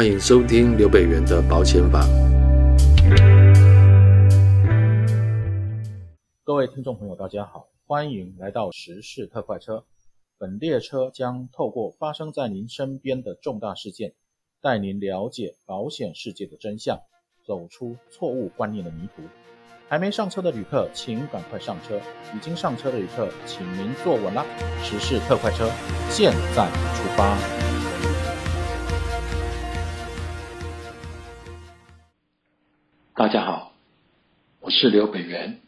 欢迎收听刘北元的保险法。各位听众朋友，大家好，欢迎来到时事特快车。本列车将透过发生在您身边的重大事件，带您了解保险世界的真相，走出错误观念的迷途。还没上车的旅客，请赶快上车；已经上车的旅客，请您坐稳啦。时事特快车，现在出发。大家好，我是刘北元。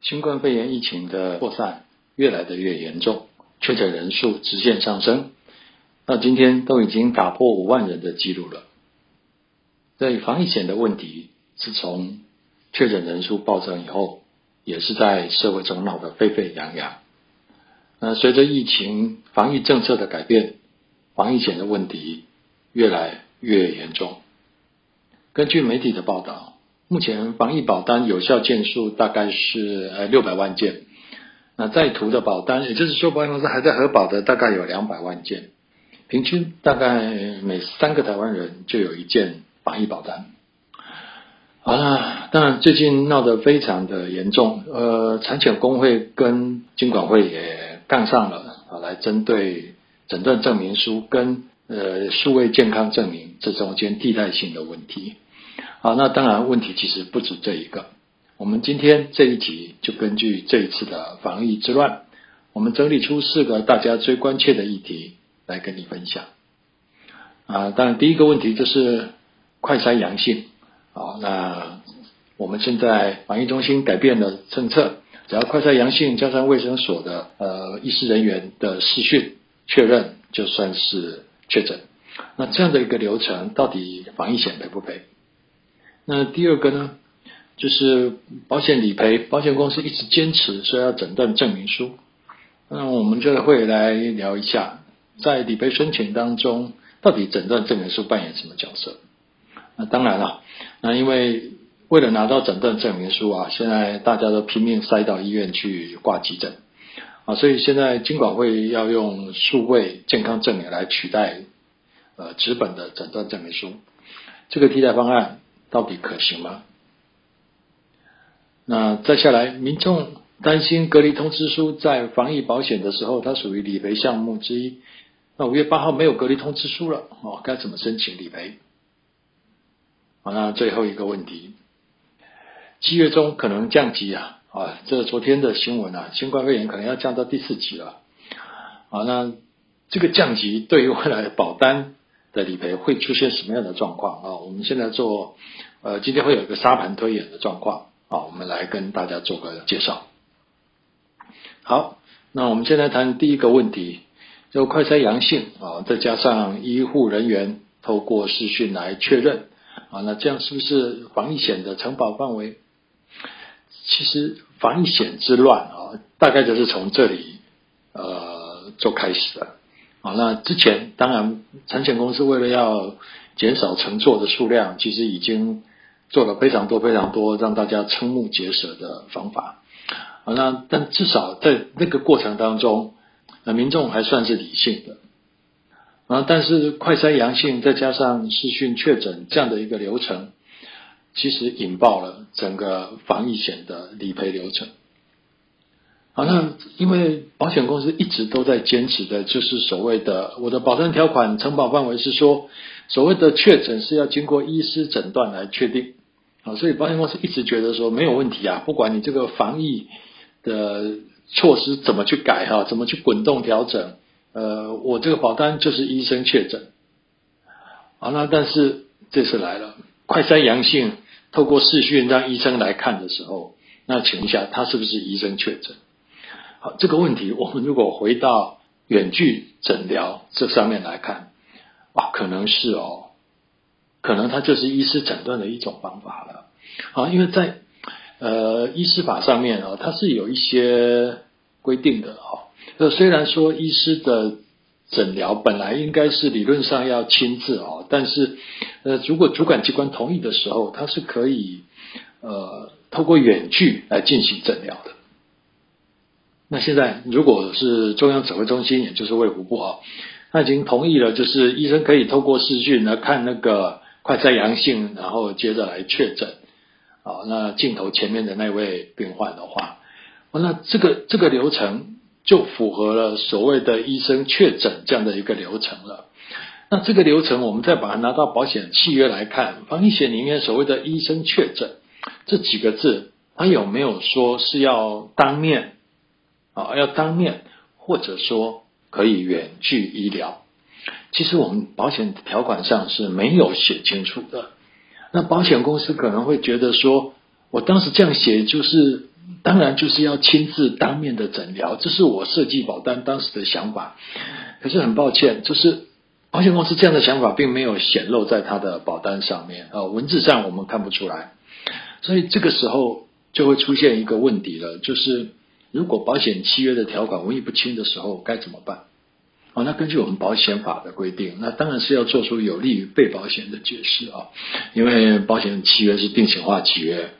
新冠肺炎疫情的扩散越来的越严重，确诊人数直线上升，到今天都已经打破五万人的记录了。在防疫险的问题。自从确诊人数暴增以后，也是在社会中闹得沸沸扬扬。那随着疫情防疫政策的改变，防疫险的问题越来越严重。根据媒体的报道，目前防疫保单有效件数大概是呃六百万件。那在途的保单，也就是说保险公司还在核保的，大概有两百万件。平均大概每三个台湾人就有一件防疫保单。好了，当然最近闹得非常的严重，呃，产险工会跟金管会也杠上了啊，来针对诊断证明书跟呃数位健康证明这中间替代性的问题。好，那当然问题其实不止这一个。我们今天这一集就根据这一次的防疫之乱，我们整理出四个大家最关切的议题来跟你分享。啊，当然第一个问题就是快筛阳性。好，那我们现在防疫中心改变了政策，只要快筛阳性加上卫生所的呃医师人员的视讯确认，就算是确诊。那这样的一个流程，到底防疫险赔不赔？那第二个呢，就是保险理赔，保险公司一直坚持说要诊断证明书。那我们就会来聊一下，在理赔申请当中，到底诊断证明书扮演什么角色？那当然了，那因为为了拿到诊断证明书啊，现在大家都拼命塞到医院去挂急诊啊，所以现在金管会要用数位健康证明来取代呃纸本的诊断证明书，这个替代方案到底可行吗？那再下来，民众担心隔离通知书在防疫保险的时候，它属于理赔项目之一。那五月八号没有隔离通知书了哦，该怎么申请理赔？好，那最后一个问题，七月中可能降级啊，啊，这昨天的新闻啊，新冠肺炎可能要降到第四级了。好，那这个降级对于未来的保单的理赔会出现什么样的状况啊？我们现在做，呃，今天会有一个沙盘推演的状况啊，我们来跟大家做个介绍。好，那我们现在谈第一个问题，就快筛阳性啊，再加上医护人员透过视讯来确认。啊，那这样是不是防疫险的承保范围？其实防疫险之乱啊，大概就是从这里呃做开始的。啊，那之前当然产险公司为了要减少乘坐的数量，其实已经做了非常多非常多让大家瞠目结舌的方法。啊，那但至少在那个过程当中，那民众还算是理性的。啊，但是快筛阳性再加上视讯确诊这样的一个流程，其实引爆了整个防疫险的理赔流程。好，那因为保险公司一直都在坚持的，就是所谓的我的保单条款承保范围是说，所谓的确诊是要经过医师诊断来确定。啊，所以保险公司一直觉得说没有问题啊，不管你这个防疫的措施怎么去改哈，怎么去滚动调整。呃，我这个保单就是医生确诊，好，那但是这次来了，快筛阳性，透过视讯让医生来看的时候，那请问一下，他是不是医生确诊？好，这个问题我们如果回到远距诊疗这上面来看，啊，可能是哦，可能他就是医师诊断的一种方法了。啊，因为在呃医师法上面啊，它是有一些规定的哈。那虽然说医师的诊疗本来应该是理论上要亲自哦，但是呃，如果主管机关同意的时候，它是可以呃透过远距来进行诊疗的。那现在如果是中央指挥中心，也就是卫福部啊，他已经同意了，就是医生可以透过视讯来看那个快筛阳性，然后接着来确诊。好，那镜头前面的那位病患的话，那这个这个流程就符合了所谓的医生确诊这样的一个流程了。那这个流程，我们再把它拿到保险契约来看，防疫险里面所谓的医生确诊这几个字，它有没有说是要当面啊？要当面，或者说可以远距医疗？其实我们保险条款上是没有写清楚的。那保险公司可能会觉得说，我当时这样写就是，当然就是要亲自当面的诊疗，这是我设计保单当时的想法。可是很抱歉，就是。保险公司这样的想法并没有显露在他的保单上面啊，文字上我们看不出来，所以这个时候就会出现一个问题了，就是如果保险契约的条款文义不清的时候该怎么办？哦，那根据我们保险法的规定，那当然是要做出有利于被保险的解释啊，因为保险契约是定型化契约，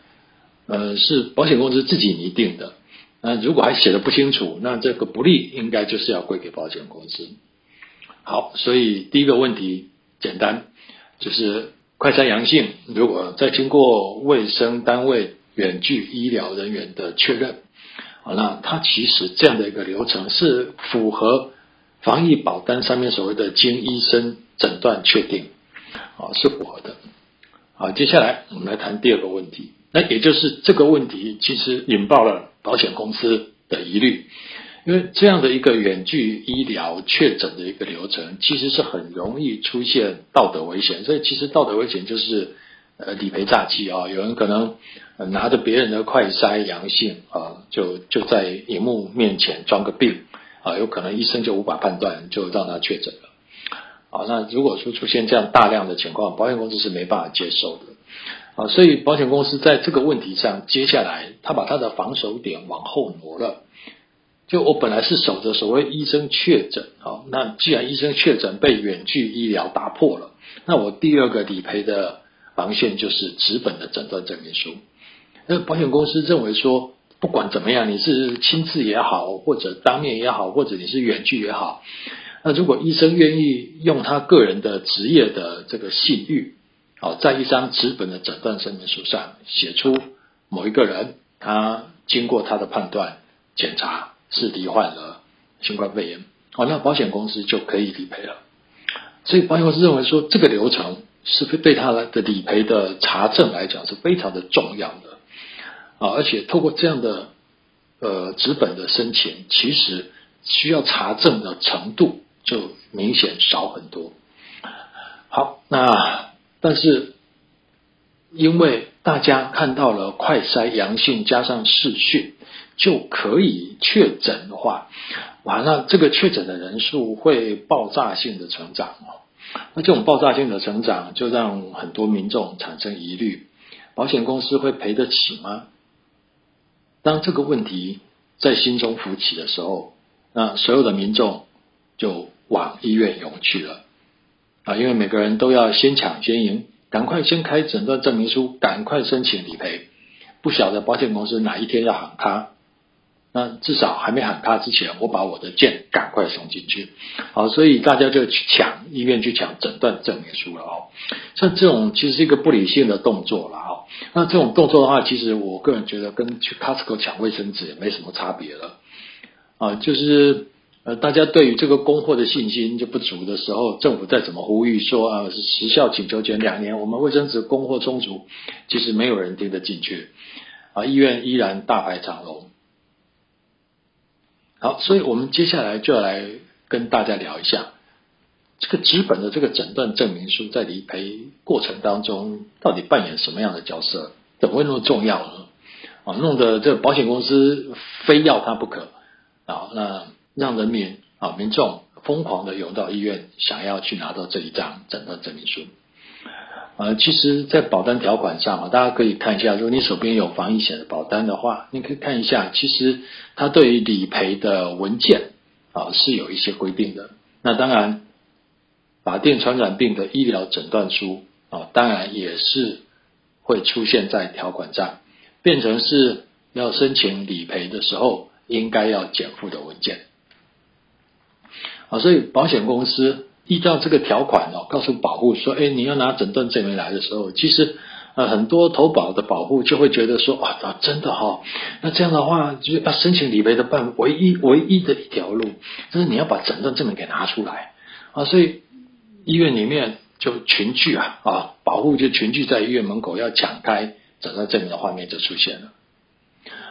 呃，是保险公司自己拟定的，那如果还写的不清楚，那这个不利应该就是要归给保险公司。好，所以第一个问题简单，就是快筛阳性，如果再经过卫生单位远距医疗人员的确认，那它其实这样的一个流程是符合防疫保单上面所谓的经医生诊断确定，啊，是符合的。好，接下来我们来谈第二个问题，那也就是这个问题其实引爆了保险公司的疑虑。因为这样的一个远距医疗确诊的一个流程，其实是很容易出现道德危险。所以，其实道德危险就是呃理赔诈欺啊，有人可能拿着别人的快筛阳性啊，就就在荧幕面前装个病啊，有可能医生就无法判断，就让他确诊了。啊，那如果说出现这样大量的情况，保险公司是没办法接受的啊。所以，保险公司在这个问题上，接下来他把他的防守点往后挪了。就我本来是守着所谓医生确诊，啊，那既然医生确诊被远距医疗打破了，那我第二个理赔的防线就是纸本的诊断证明书。那保险公司认为说，不管怎么样，你是亲自也好，或者当面也好，或者你是远距也好，那如果医生愿意用他个人的职业的这个信誉，好，在一张纸本的诊断证明书上写出某一个人，他经过他的判断检查。是罹患了新冠肺炎，哦，那保险公司就可以理赔了。所以保险公司认为说，这个流程是对他的理赔的查证来讲是非常的重要的啊，而且透过这样的呃纸本的申请，其实需要查证的程度就明显少很多。好，那但是因为大家看到了快筛阳性加上视讯。就可以确诊的话，完了，这个确诊的人数会爆炸性的成长哦。那这种爆炸性的成长，就让很多民众产生疑虑：保险公司会赔得起吗？当这个问题在心中浮起的时候，那所有的民众就往医院涌去了啊！因为每个人都要先抢先赢，赶快先开诊断证明书，赶快申请理赔。不晓得保险公司哪一天要喊卡。那至少还没喊卡之前，我把我的件赶快送进去，好，所以大家就去抢医院去抢诊断证明书了哦。像这种其实是一个不理性的动作了哦。那这种动作的话，其实我个人觉得跟去 Costco 抢卫生纸也没什么差别了啊。就是呃，大家对于这个供货的信心就不足的时候，政府再怎么呼吁说啊，时效请求权两年，我们卫生纸供货充足，其实没有人听得进去啊。医院依然大排长龙。好，所以我们接下来就要来跟大家聊一下这个纸本的这个诊断证明书在理赔过程当中到底扮演什么样的角色？怎么会那么重要呢？啊，弄得这个保险公司非要它不可啊，那让人民啊民众疯狂的涌到医院，想要去拿到这一张诊断证明书。呃，其实，在保单条款上啊，大家可以看一下，如果你手边有防疫险的保单的话，你可以看一下，其实它对于理赔的文件啊是有一些规定的。那当然，法定传染病的医疗诊断书啊，当然也是会出现在条款上，变成是要申请理赔的时候应该要减负的文件。啊，所以保险公司依照这个条款哦，告诉保护说，哎，你要拿诊断证明来的时候，其实呃很多投保的保护就会觉得说，啊，真的哈、哦，那这样的话就是要申请理赔的办唯一唯一的一条路，就是你要把诊断证明给拿出来啊，所以医院里面就群聚啊啊，保护就群聚在医院门口要抢开诊断证明的画面就出现了。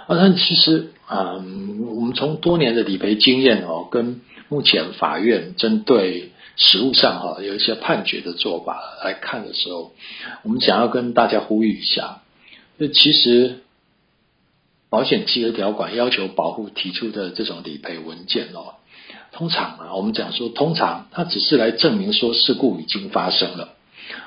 啊，但其实啊、我们从多年的理赔经验哦，跟目前法院针对实务上哈有一些判决的做法来看的时候，我们想要跟大家呼吁一下，那其实保险契约条款要求保护提出的这种理赔文件哦，通常啊，我们讲说，通常它只是来证明说事故已经发生了，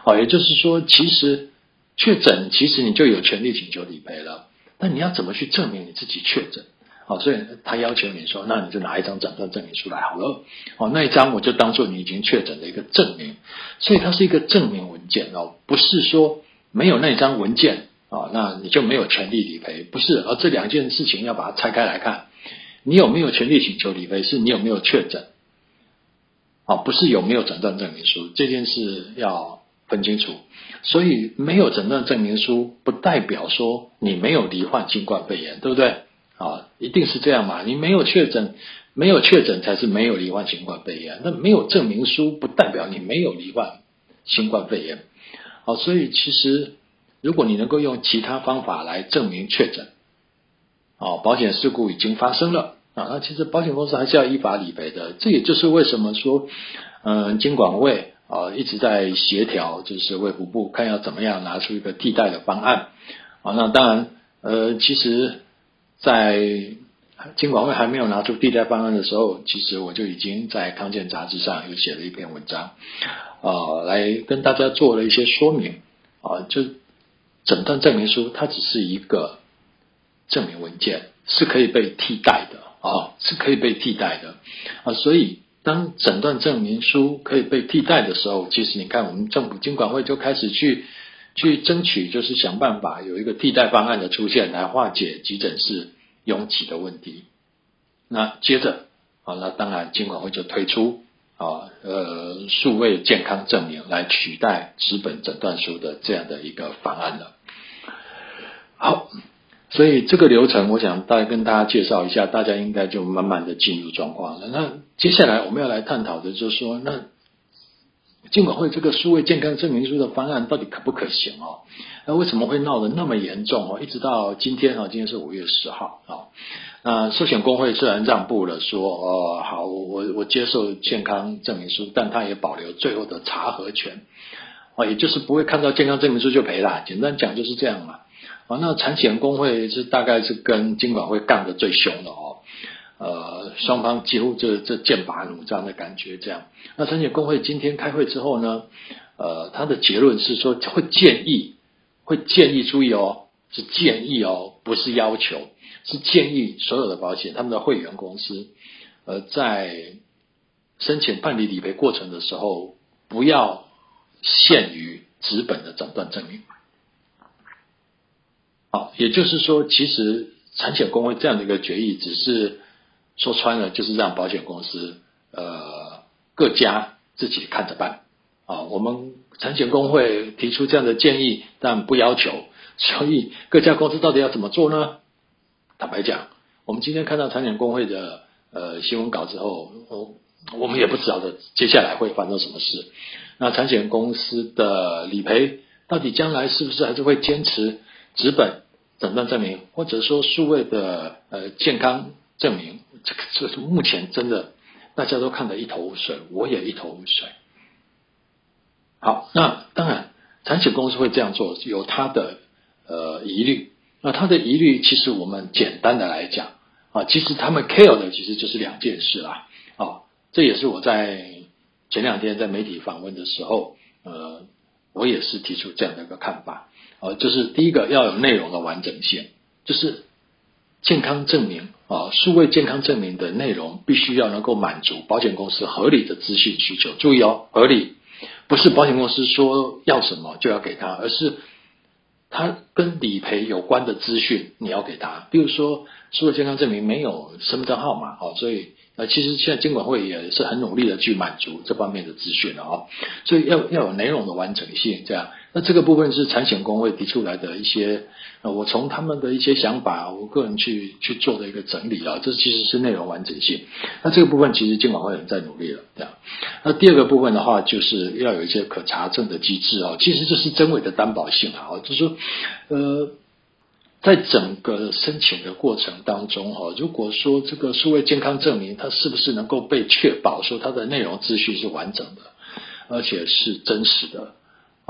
哦，也就是说，其实确诊，其实你就有权利请求理赔了。那你要怎么去证明你自己确诊？好，所以他要求你说，那你就拿一张诊断证明出来好了。哦，那一张我就当做你已经确诊的一个证明。所以它是一个证明文件哦，不是说没有那一张文件啊，那你就没有权利理赔，不是。而这两件事情要把它拆开来看，你有没有权利请求理赔？是你有没有确诊？啊，不是有没有诊断证明书这件事要。分清楚，所以没有诊断证明书不代表说你没有罹患新冠肺炎，对不对？一定是这样嘛？你没有确诊，没有确诊才是没有罹患新冠肺炎。那没有证明书不代表你没有罹患新冠肺炎。好，所以其实如果你能够用其他方法来证明确诊，哦，保险事故已经发生了啊，那其实保险公司还是要依法理赔的。这也就是为什么说，嗯，监管会。啊，一直在协调，就是卫福部看要怎么样拿出一个替代的方案。啊，那当然，呃，其实，在金管会还没有拿出替代方案的时候，其实我就已经在康健杂志上有写了一篇文章，啊，来跟大家做了一些说明。啊，就诊断证明书，它只是一个证明文件，是可以被替代的啊，是可以被替代的啊，所以。当诊断证明书可以被替代的时候，其实你看，我们政府金管会就开始去去争取，就是想办法有一个替代方案的出现，来化解急诊室拥挤的问题。那接着啊，那当然金管会就推出啊，呃，数位健康证明来取代纸本诊断书的这样的一个方案了。好。所以这个流程，我想大概跟大家介绍一下，大家应该就慢慢的进入状况了。那接下来我们要来探讨的就是说，那金管会这个数位健康证明书的方案到底可不可行哦？那为什么会闹得那么严重哦？一直到今天啊，今天是五月十号啊。那寿险公会虽然让步了，说哦好，我我接受健康证明书，但他也保留最后的查核权啊，也就是不会看到健康证明书就赔了。简单讲就是这样嘛。啊，那产险公会是大概是跟金管会干得最凶的哦，呃，双方几乎这这剑拔弩张的感觉这样。那产险公会今天开会之后呢，呃，他的结论是说会建议，会建议注意哦，是建议哦，不是要求，是建议所有的保险他们的会员公司，呃，在申请办理理赔过程的时候，不要限于纸本的诊断证明。好，也就是说，其实产险公会这样的一个决议，只是说穿了，就是让保险公司呃各家自己看着办。啊，我们产险工会提出这样的建议，但不要求，所以各家公司到底要怎么做呢？坦白讲，我们今天看到产险工会的呃新闻稿之后，我我们也不知道的接下来会发生什么事。那产险公司的理赔到底将来是不是还是会坚持？纸本诊断证明，或者说数位的呃健康证明，这个这是目前真的大家都看得一头雾水，我也一头雾水。好，那当然，产险公司会这样做，有他的呃疑虑。那他的疑虑，其实我们简单的来讲啊，其实他们 care 的其实就是两件事啦。啊，这也是我在前两天在媒体访问的时候，呃，我也是提出这样的一个看法。啊，就是第一个要有内容的完整性，就是健康证明啊，数位健康证明的内容必须要能够满足保险公司合理的资讯需求。注意哦，合理不是保险公司说要什么就要给他，而是他跟理赔有关的资讯你要给他，比如说数位健康证明没有身份证号码哦，所以呃其实现在监管会也是很努力的去满足这方面的资讯了哦，所以要要有内容的完整性这样。那这个部分是产险工会提出来的一些，呃，我从他们的一些想法，我个人去去做的一个整理啊，这其实是内容完整性。那这个部分其实监管会也在努力了，这样。那第二个部分的话，就是要有一些可查证的机制哦。其实这是真伪的担保性啊，就是说，呃，在整个申请的过程当中哈，如果说这个数位健康证明它是不是能够被确保说它的内容资讯是完整的，而且是真实的。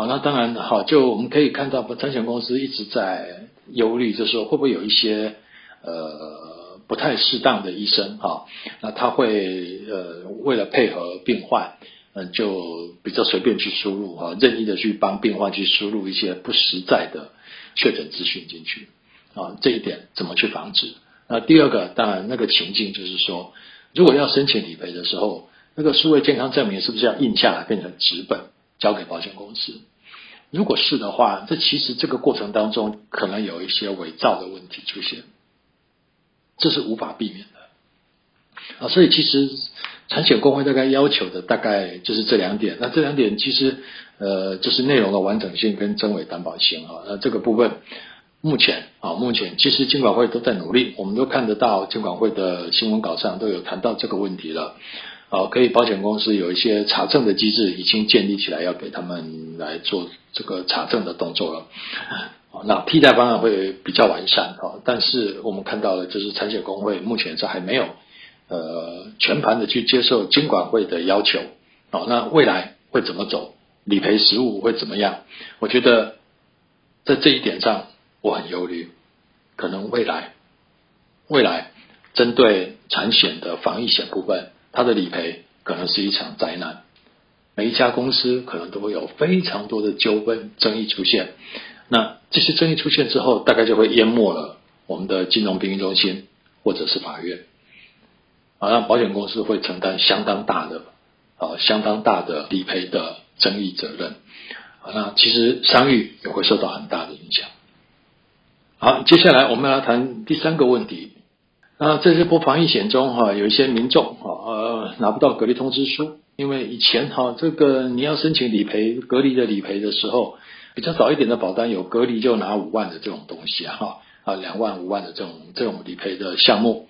好，那当然好，就我们可以看到，产险公司一直在忧虑，就是说会不会有一些呃不太适当的医生哈，那他会呃为了配合病患，嗯，就比较随便去输入哈，任意的去帮病患去输入一些不实在的确诊资讯进去啊，这一点怎么去防止？那第二个，当然那个情境就是说，如果要申请理赔的时候，那个数位健康证明是不是要印下来变成纸本交给保险公司？如果是的话，这其实这个过程当中可能有一些伪造的问题出现，这是无法避免的啊。所以其实产险公会大概要求的大概就是这两点。那这两点其实呃就是内容的完整性跟真伪担保性啊。那这个部分目前啊目前其实监管会都在努力，我们都看得到监管会的新闻稿上都有谈到这个问题了。啊，可以保险公司有一些查证的机制已经建立起来，要给他们来做这个查证的动作了。那替代方案会比较完善啊，但是我们看到的就是产险公会目前是还没有呃全盘的去接受监管会的要求。哦，那未来会怎么走？理赔实务会怎么样？我觉得在这一点上我很忧虑，可能未来未来针对产险的防疫险部分。它的理赔可能是一场灾难，每一家公司可能都会有非常多的纠纷争议出现。那这些争议出现之后，大概就会淹没了我们的金融评议中心或者是法院。啊，那保险公司会承担相当大的啊相当大的理赔的争议责任。啊，那其实商誉也会受到很大的影响。好，接下来我们来谈第三个问题。那在这波防疫险中哈，有一些民众哈拿不到隔离通知书，因为以前哈这个你要申请理赔隔离的理赔的时候，比较早一点的保单有隔离就拿五万的这种东西啊哈啊两万五万的这种这种理赔的项目，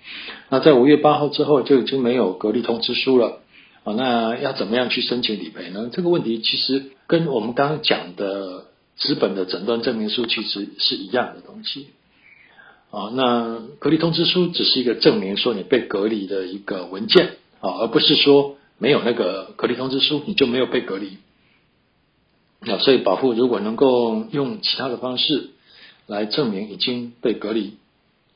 那在五月八号之后就已经没有隔离通知书了啊，那要怎么样去申请理赔呢？这个问题其实跟我们刚刚讲的资本的诊断证明书其实是一样的东西。啊，那隔离通知书只是一个证明说你被隔离的一个文件啊，而不是说没有那个隔离通知书你就没有被隔离。那所以保护如果能够用其他的方式来证明已经被隔离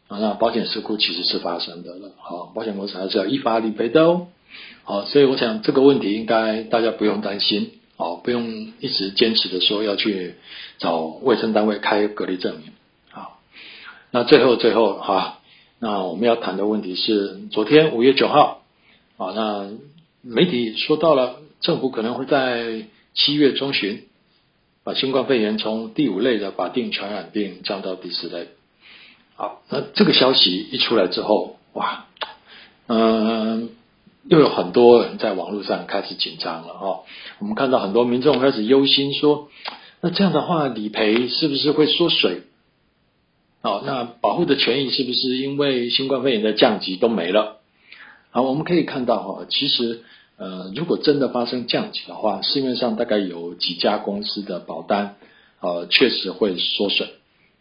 啊，那保险事故其实是发生的了。好，保险公司还是要依法理赔的哦。好，所以我想这个问题应该大家不用担心，好，不用一直坚持的说要去找卫生单位开隔离证明。那最后最后哈，那我们要谈的问题是，昨天五月九号啊，那媒体说到了，政府可能会在七月中旬把新冠肺炎从第五类的法定传染病降到第四类。好，那这个消息一出来之后，哇，嗯，又有很多人在网络上开始紧张了哈。我们看到很多民众开始忧心说，那这样的话理赔是不是会缩水？好，那保护的权益是不是因为新冠肺炎的降级都没了？好，我们可以看到哈，其实呃，如果真的发生降级的话，市面上大概有几家公司的保单，呃，确实会缩水，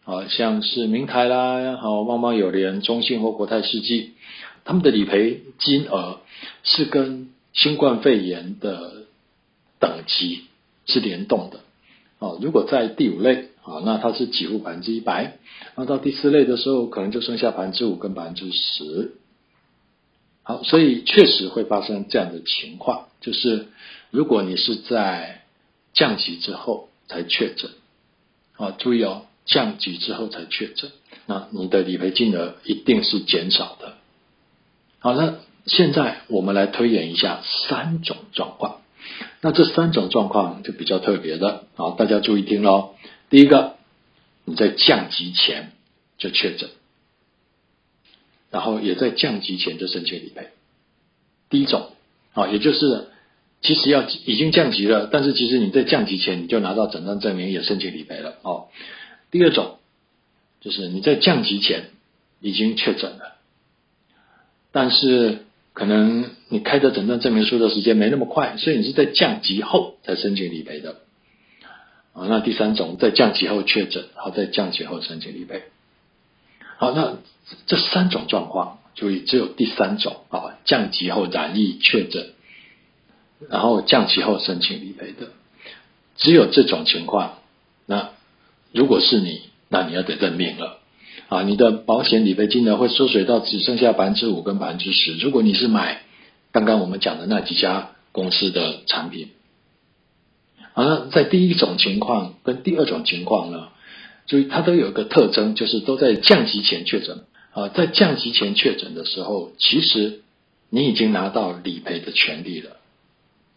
啊，像是明台啦，好，旺旺有联、中信或国泰世纪，他们的理赔金额是跟新冠肺炎的等级是联动的，啊，如果在第五类。啊，那它是给付百分之一百，那到第四类的时候，可能就剩下百分之五跟百分之十。好，所以确实会发生这样的情况，就是如果你是在降级之后才确诊，啊，注意哦，降级之后才确诊，那你的理赔金额一定是减少的。好，那现在我们来推演一下三种状况，那这三种状况就比较特别的，好，大家注意听喽。第一个，你在降级前就确诊，然后也在降级前就申请理赔。第一种啊，也就是其实要已经降级了，但是其实你在降级前你就拿到诊断证明也申请理赔了哦。第二种就是你在降级前已经确诊了，但是可能你开的诊断证明书的时间没那么快，所以你是在降级后才申请理赔的。啊，那第三种在降级后确诊，然后在降级后申请理赔。好，那这三种状况。注意，只有第三种啊，降级后染疫确诊，然后降级后申请理赔的，只有这种情况。那如果是你，那你要得认命了啊！你的保险理赔金额会缩水到只剩下百分之五跟百分之十。如果你是买刚刚我们讲的那几家公司的产品，好，那在第一种情况跟第二种情况呢，所以它都有一个特征，就是都在降级前确诊。啊，在降级前确诊的时候，其实你已经拿到理赔的权利了。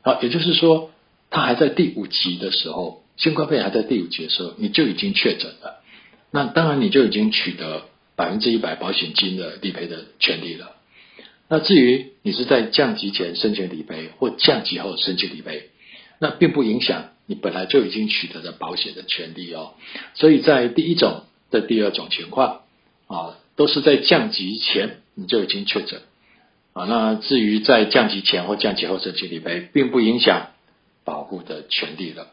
好，也就是说，他还在第五级的时候，新冠肺炎还在第五级的时候，你就已经确诊了。那当然，你就已经取得百分之一百保险金的理赔的权利了。那至于你是在降级前申请理赔，或降级后申请理赔，那并不影响你本来就已经取得了保险的权利哦。所以在第一种的第二种情况啊。都是在降级前你就已经确诊啊，那至于在降级前或降级后申请理赔，并不影响保护的权利了。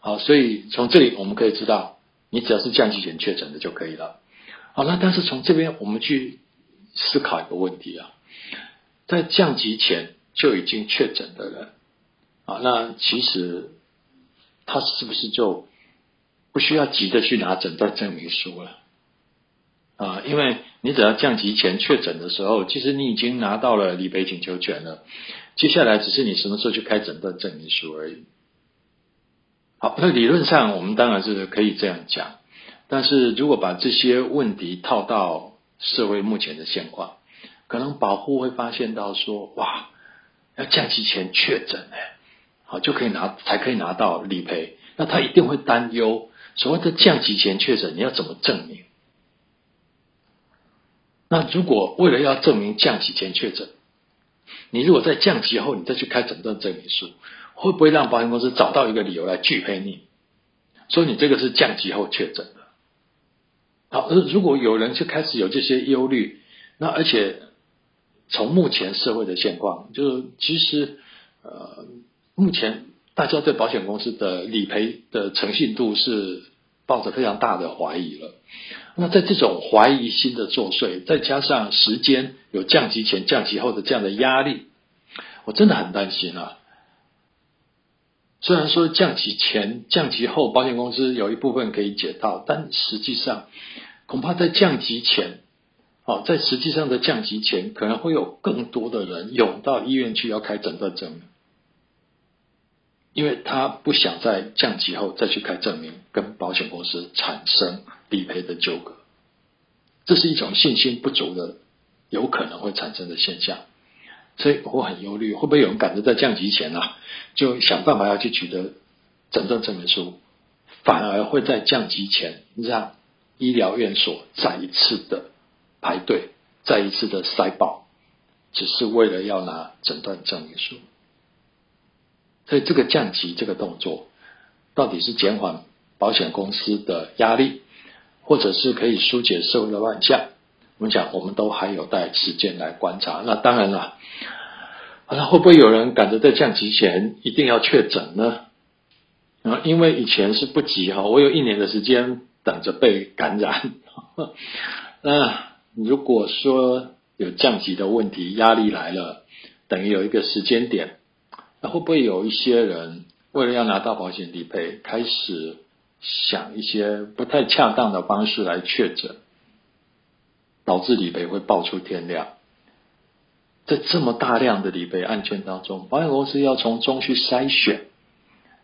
好，所以从这里我们可以知道，你只要是降级前确诊的就可以了。好，那但是从这边我们去思考一个问题啊，在降级前就已经确诊的人啊，那其实他是不是就不需要急着去拿诊断证明书了？啊，因为你只要降级前确诊的时候，其实你已经拿到了理赔请求权了。接下来只是你什么时候去开诊断证明书而已。好，那理论上我们当然是可以这样讲，但是如果把这些问题套到社会目前的现况，可能保护会发现到说，哇，要降级前确诊哎，好就可以拿才可以拿到理赔，那他一定会担忧所谓的降级前确诊，你要怎么证明？那如果为了要证明降级前确诊，你如果在降级后你再去开诊断证明书，会不会让保险公司找到一个理由来拒赔你？说你这个是降级后确诊的。好，而如果有人就开始有这些忧虑，那而且从目前社会的现况，就是其实呃，目前大家对保险公司的理赔的诚信度是。抱着非常大的怀疑了。那在这种怀疑心的作祟，再加上时间有降级前、降级后的这样的压力，我真的很担心啊。虽然说降级前、降级后，保险公司有一部分可以解套，但实际上恐怕在降级前，哦，在实际上的降级前，可能会有更多的人涌到医院去要开诊断证明。因为他不想在降级后再去开证明，跟保险公司产生理赔的纠葛，这是一种信心不足的有可能会产生的现象，所以我很忧虑，会不会有人赶着在降级前啊，就想办法要去取得诊断证明书，反而会在降级前让医疗院所再一次的排队，再一次的塞爆，只是为了要拿诊断证明书。所以这个降级这个动作，到底是减缓保险公司的压力，或者是可以疏解社会的乱象？我们讲，我们都还有待时间来观察。那当然了，那会不会有人赶着在降级前一定要确诊呢？啊，因为以前是不急哈，我有一年的时间等着被感染。那如果说有降级的问题，压力来了，等于有一个时间点。那会不会有一些人为了要拿到保险理赔，开始想一些不太恰当的方式来确诊，导致理赔会爆出天量？在这么大量的理赔案件当中，保险公司要从中去筛选，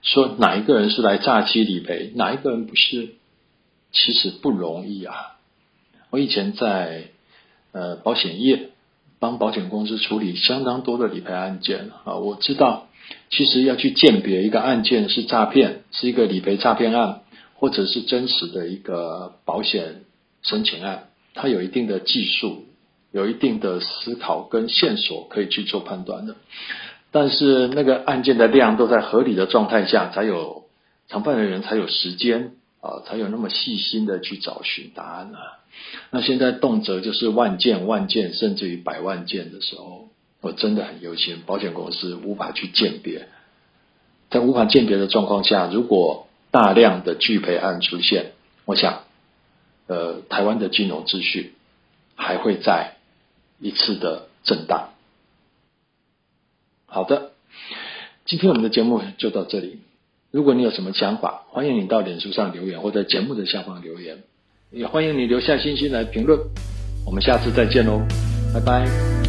说哪一个人是来诈欺理赔，哪一个人不是，其实不容易啊。我以前在呃保险业帮保险公司处理相当多的理赔案件啊，我知道。其实要去鉴别一个案件是诈骗，是一个理赔诈骗案，或者是真实的一个保险申请案，它有一定的技术，有一定的思考跟线索可以去做判断的。但是那个案件的量都在合理的状态下，才有承办人员才有时间啊，才有那么细心的去找寻答案啊。那现在动辄就是万件、万件，甚至于百万件的时候，我真的很忧心，保险公司无法去鉴别。在无法鉴别的状况下，如果大量的拒赔案出现，我想，呃，台湾的金融秩序还会再一次的震荡。好的，今天我们的节目就到这里。如果你有什么想法，欢迎你到脸书上留言，或者节目的下方留言，也欢迎你留下信息来评论。我们下次再见喽，拜拜。